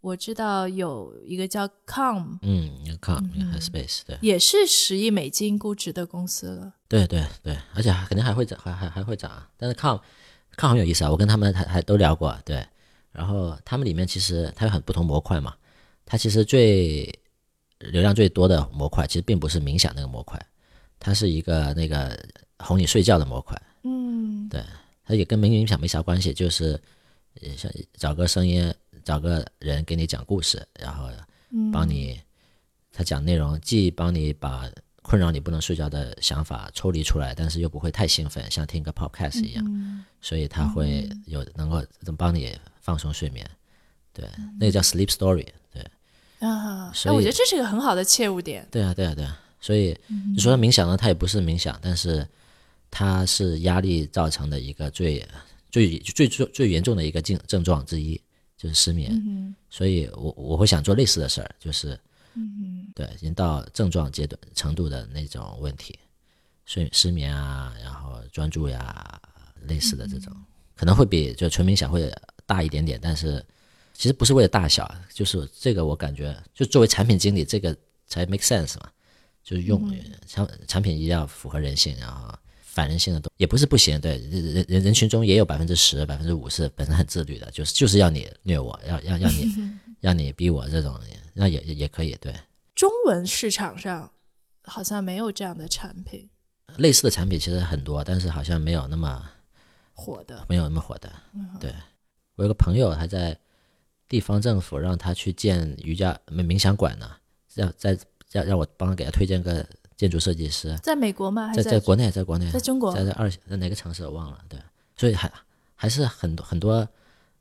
我知道有一个叫 Com，嗯，你看 Headspace，对，也是十亿美金估值的公司了。对对对，而且还肯定还会涨，还还还会涨啊。但是看看很有意思啊，我跟他们还还都聊过，对。然后他们里面其实它有很不同模块嘛，它其实最流量最多的模块其实并不是冥想那个模块，它是一个那个哄你睡觉的模块，嗯。对它也跟冥冥想没啥关系，就是呃像找个声音，找个人给你讲故事，然后帮你他讲内容，既帮你把困扰你不能睡觉的想法抽离出来，但是又不会太兴奋，像听个 podcast 一样，所以他会有能够能帮你放松睡眠。对，那个叫 sleep story。对，啊，所以那我觉得这是一个很好的切入点。对啊，对啊，对啊。所以你说冥想呢，它也不是冥想，但是它是压力造成的一个最最最最最严重的一个症症状之一，就是失眠。所以我我会想做类似的事儿，就是嗯对，已经到症状阶段程度的那种问题，睡失眠啊，然后专注呀，类似的这种，可能会比就纯冥想会大一点点，但是其实不是为了大小，啊就是这个我感觉，就作为产品经理，这个才 make sense 嘛，就是用产产品一定要符合人性，然后反人性的东也不是不行，对人人人人群中也有百分之十、百分之五是本身很自律的，就是就是要你虐我，要要要你 让你逼我这种，那也也也可以，对。中文市场上好像没有这样的产品类似的产品其实很多，但是好像没有那么火的。没有那么火的。对我有个朋友还在地方政府让他去建瑜伽冥冥想馆呢，让在让让我帮他给他推荐个建筑设计师，在美国吗？还在是在国内，在国内，在中国在在二在哪个城市我忘了，对，所以还还是很多很多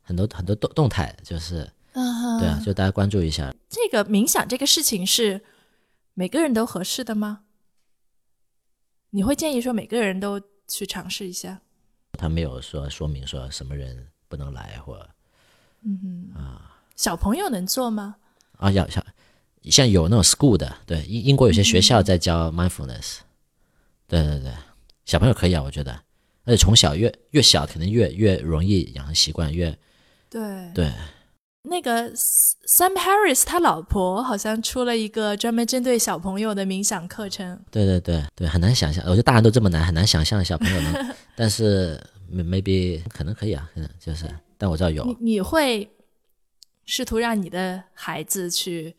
很多很多动动态，就是啊对啊，就大家关注一下。这个冥想这个事情是每个人都合适的吗？你会建议说每个人都去尝试一下？他没有说说明说什么人不能来或嗯啊。小朋友能做吗？啊，要像像有那种 school 的，对，英英国有些学校在教 mindfulness，、对对对，小朋友可以啊，我觉得，而且从小越越小，可能越越容易养成习惯，越对。对。那个 Sam Harris 他老婆好像出了一个专门针对小朋友的冥想课程。对对对对，很难想象，我觉得大人都这么难，很难想象小朋友能，但是 maybe 可能可以啊，可能就是，但我知道有你，你会试图让你的孩子去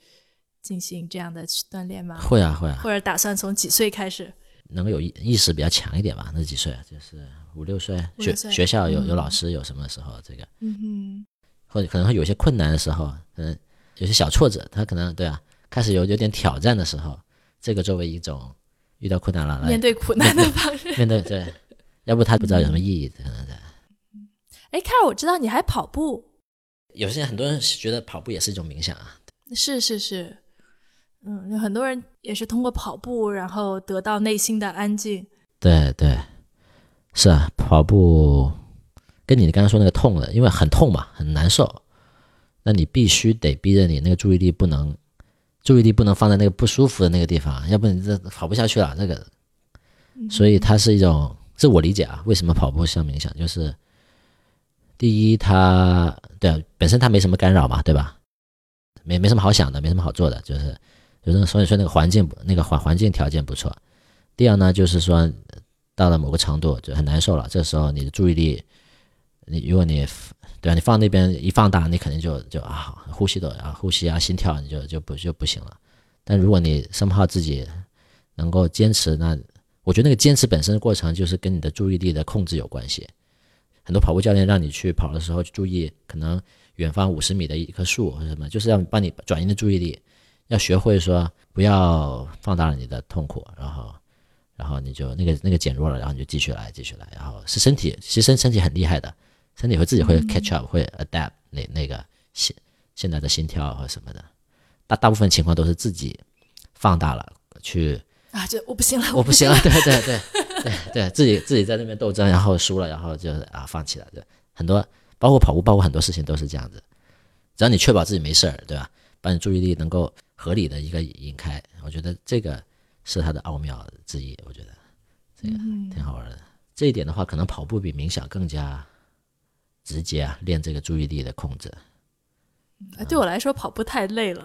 进行这样的锻炼吗？会啊会啊，或者打算从几岁开始？能够有意意识比较强一点吧，那几岁啊，就是五六岁，学学校有有嗯老师有什么时候这个。嗯或者可能会有些困难的时候，可能有些小挫折，他可能对啊，开始有有点挑战的时候，这个作为一种遇到困难了，来面对苦难的方式。面对对，要不他不知道有什么意义，可能在。哎，凯尔，我知道你还跑步，有些人很多人觉得跑步也是一种冥想啊，是是是，嗯，很多人也是通过跑步，然后得到内心的安静。对对，是啊，跑步跟你刚刚说那个痛的，因为很痛嘛，很难受，那你必须得逼着你那个注意力不能，注意力不能放在那个不舒服的那个地方，要不你这跑不下去了。这个，所以它是一种，这我理解啊，为什么跑步像冥想，就是第一，它对本身它没什么干扰嘛，对吧？没没什么好想的，没什么好做的，就是就是所以说那个环境那个环环境条件不错。第二呢，就是说到了某个程度就很难受了，这时候你的注意力，你如果你对啊，你放那边一放大，你肯定就就啊呼吸都啊呼吸啊心跳你就就不就不行了。但如果你生怕自己能够坚持，那我觉得那个坚持本身的过程就是跟你的注意力的控制有关系。很多跑步教练让你去跑的时候注意可能。远方五十米的一棵树或者什么，就是要帮你转移的注意力，要学会说不要放大了你的痛苦，然后，然后你就那个那个减弱了，然后你就继续来，继续来，然后是身体，其实身身体很厉害的，身体会自己会 catch up，会 adapt 那那个现现在的心跳或什么的，大大部分情况都是自己放大了去啊，就我不行了，我不行了，对对对对对，自己自己在那边斗争，然后输了，然后就啊放弃了，对很多。包括跑步，包括很多事情都是这样子。只要你确保自己没事儿，对吧？把你注意力能够合理的一个引开，我觉得这个是它的奥妙之一。我觉得这个挺好玩的。这一点的话，可能跑步比冥想更加直接啊，练这个注意力的控制。对我来说，跑步太累了。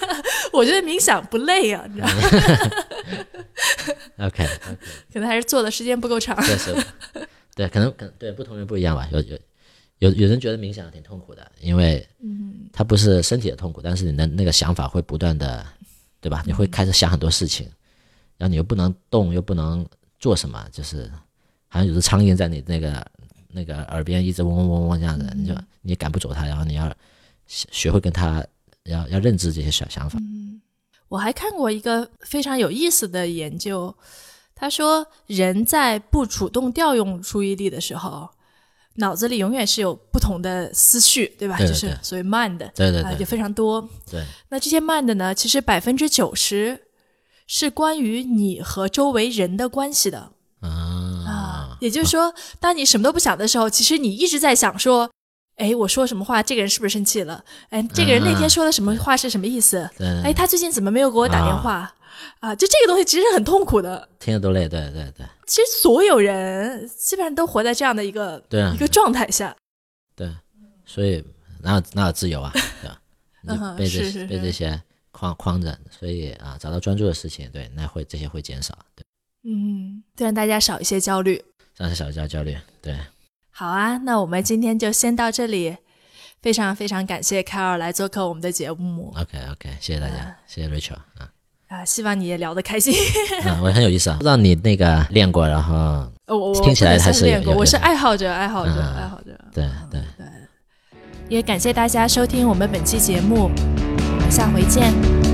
我觉得冥想不累啊，你知道吗 OK，可能还是做的时间不够长。对，可能可能对不同人不一样吧，有有。有有人觉得冥想挺痛苦的，因为，嗯，它不是身体的痛苦，但是你的那个想法会不断的，对吧？你会开始想很多事情，然后你又不能动，又不能做什么，就是好像有只苍蝇在你那个那个耳边一直嗡嗡嗡嗡这样子，你就你赶不走它，然后你要学会跟它要要认知这些小想法。嗯，我还看过一个非常有意思的研究，他说人在不主动调用注意力的时候。脑子里永远是有不同的思绪，对吧？就是所谓慢的，对对对，也非常多。对，那这些慢的呢？其实百分之九十是关于你和周围人的关系的啊。也就是说，当你什么都不想的时候，其实你一直在想说：哎，我说什么话？这个人是不是生气了？哎，这个人那天说的什么话？是什么意思？哎，他最近怎么没有给我打电话？啊，就这个东西其实很痛苦的，听着都累。对对对，其实所有人基本上都活在这样的一个对一个状态下。对，所以哪有哪有自由啊？对吧？你被这被这些框框着，所以啊，找到专注的事情，对，那会这些会减少。对，嗯，让大家少一些焦虑，让大家少一些焦虑。对，好啊，那我们今天就先到这里。非常非常感谢凯尔来做客我们的节目。OK OK，谢谢大家，谢谢 Rachel 啊。啊，希望你也聊得开心。啊，我很有意思啊，不知道你那个练过，然后我我听起来还是练过，我是爱好者，爱好者，爱好者。对对对，也感谢大家收听我们本期节目，我们下回见。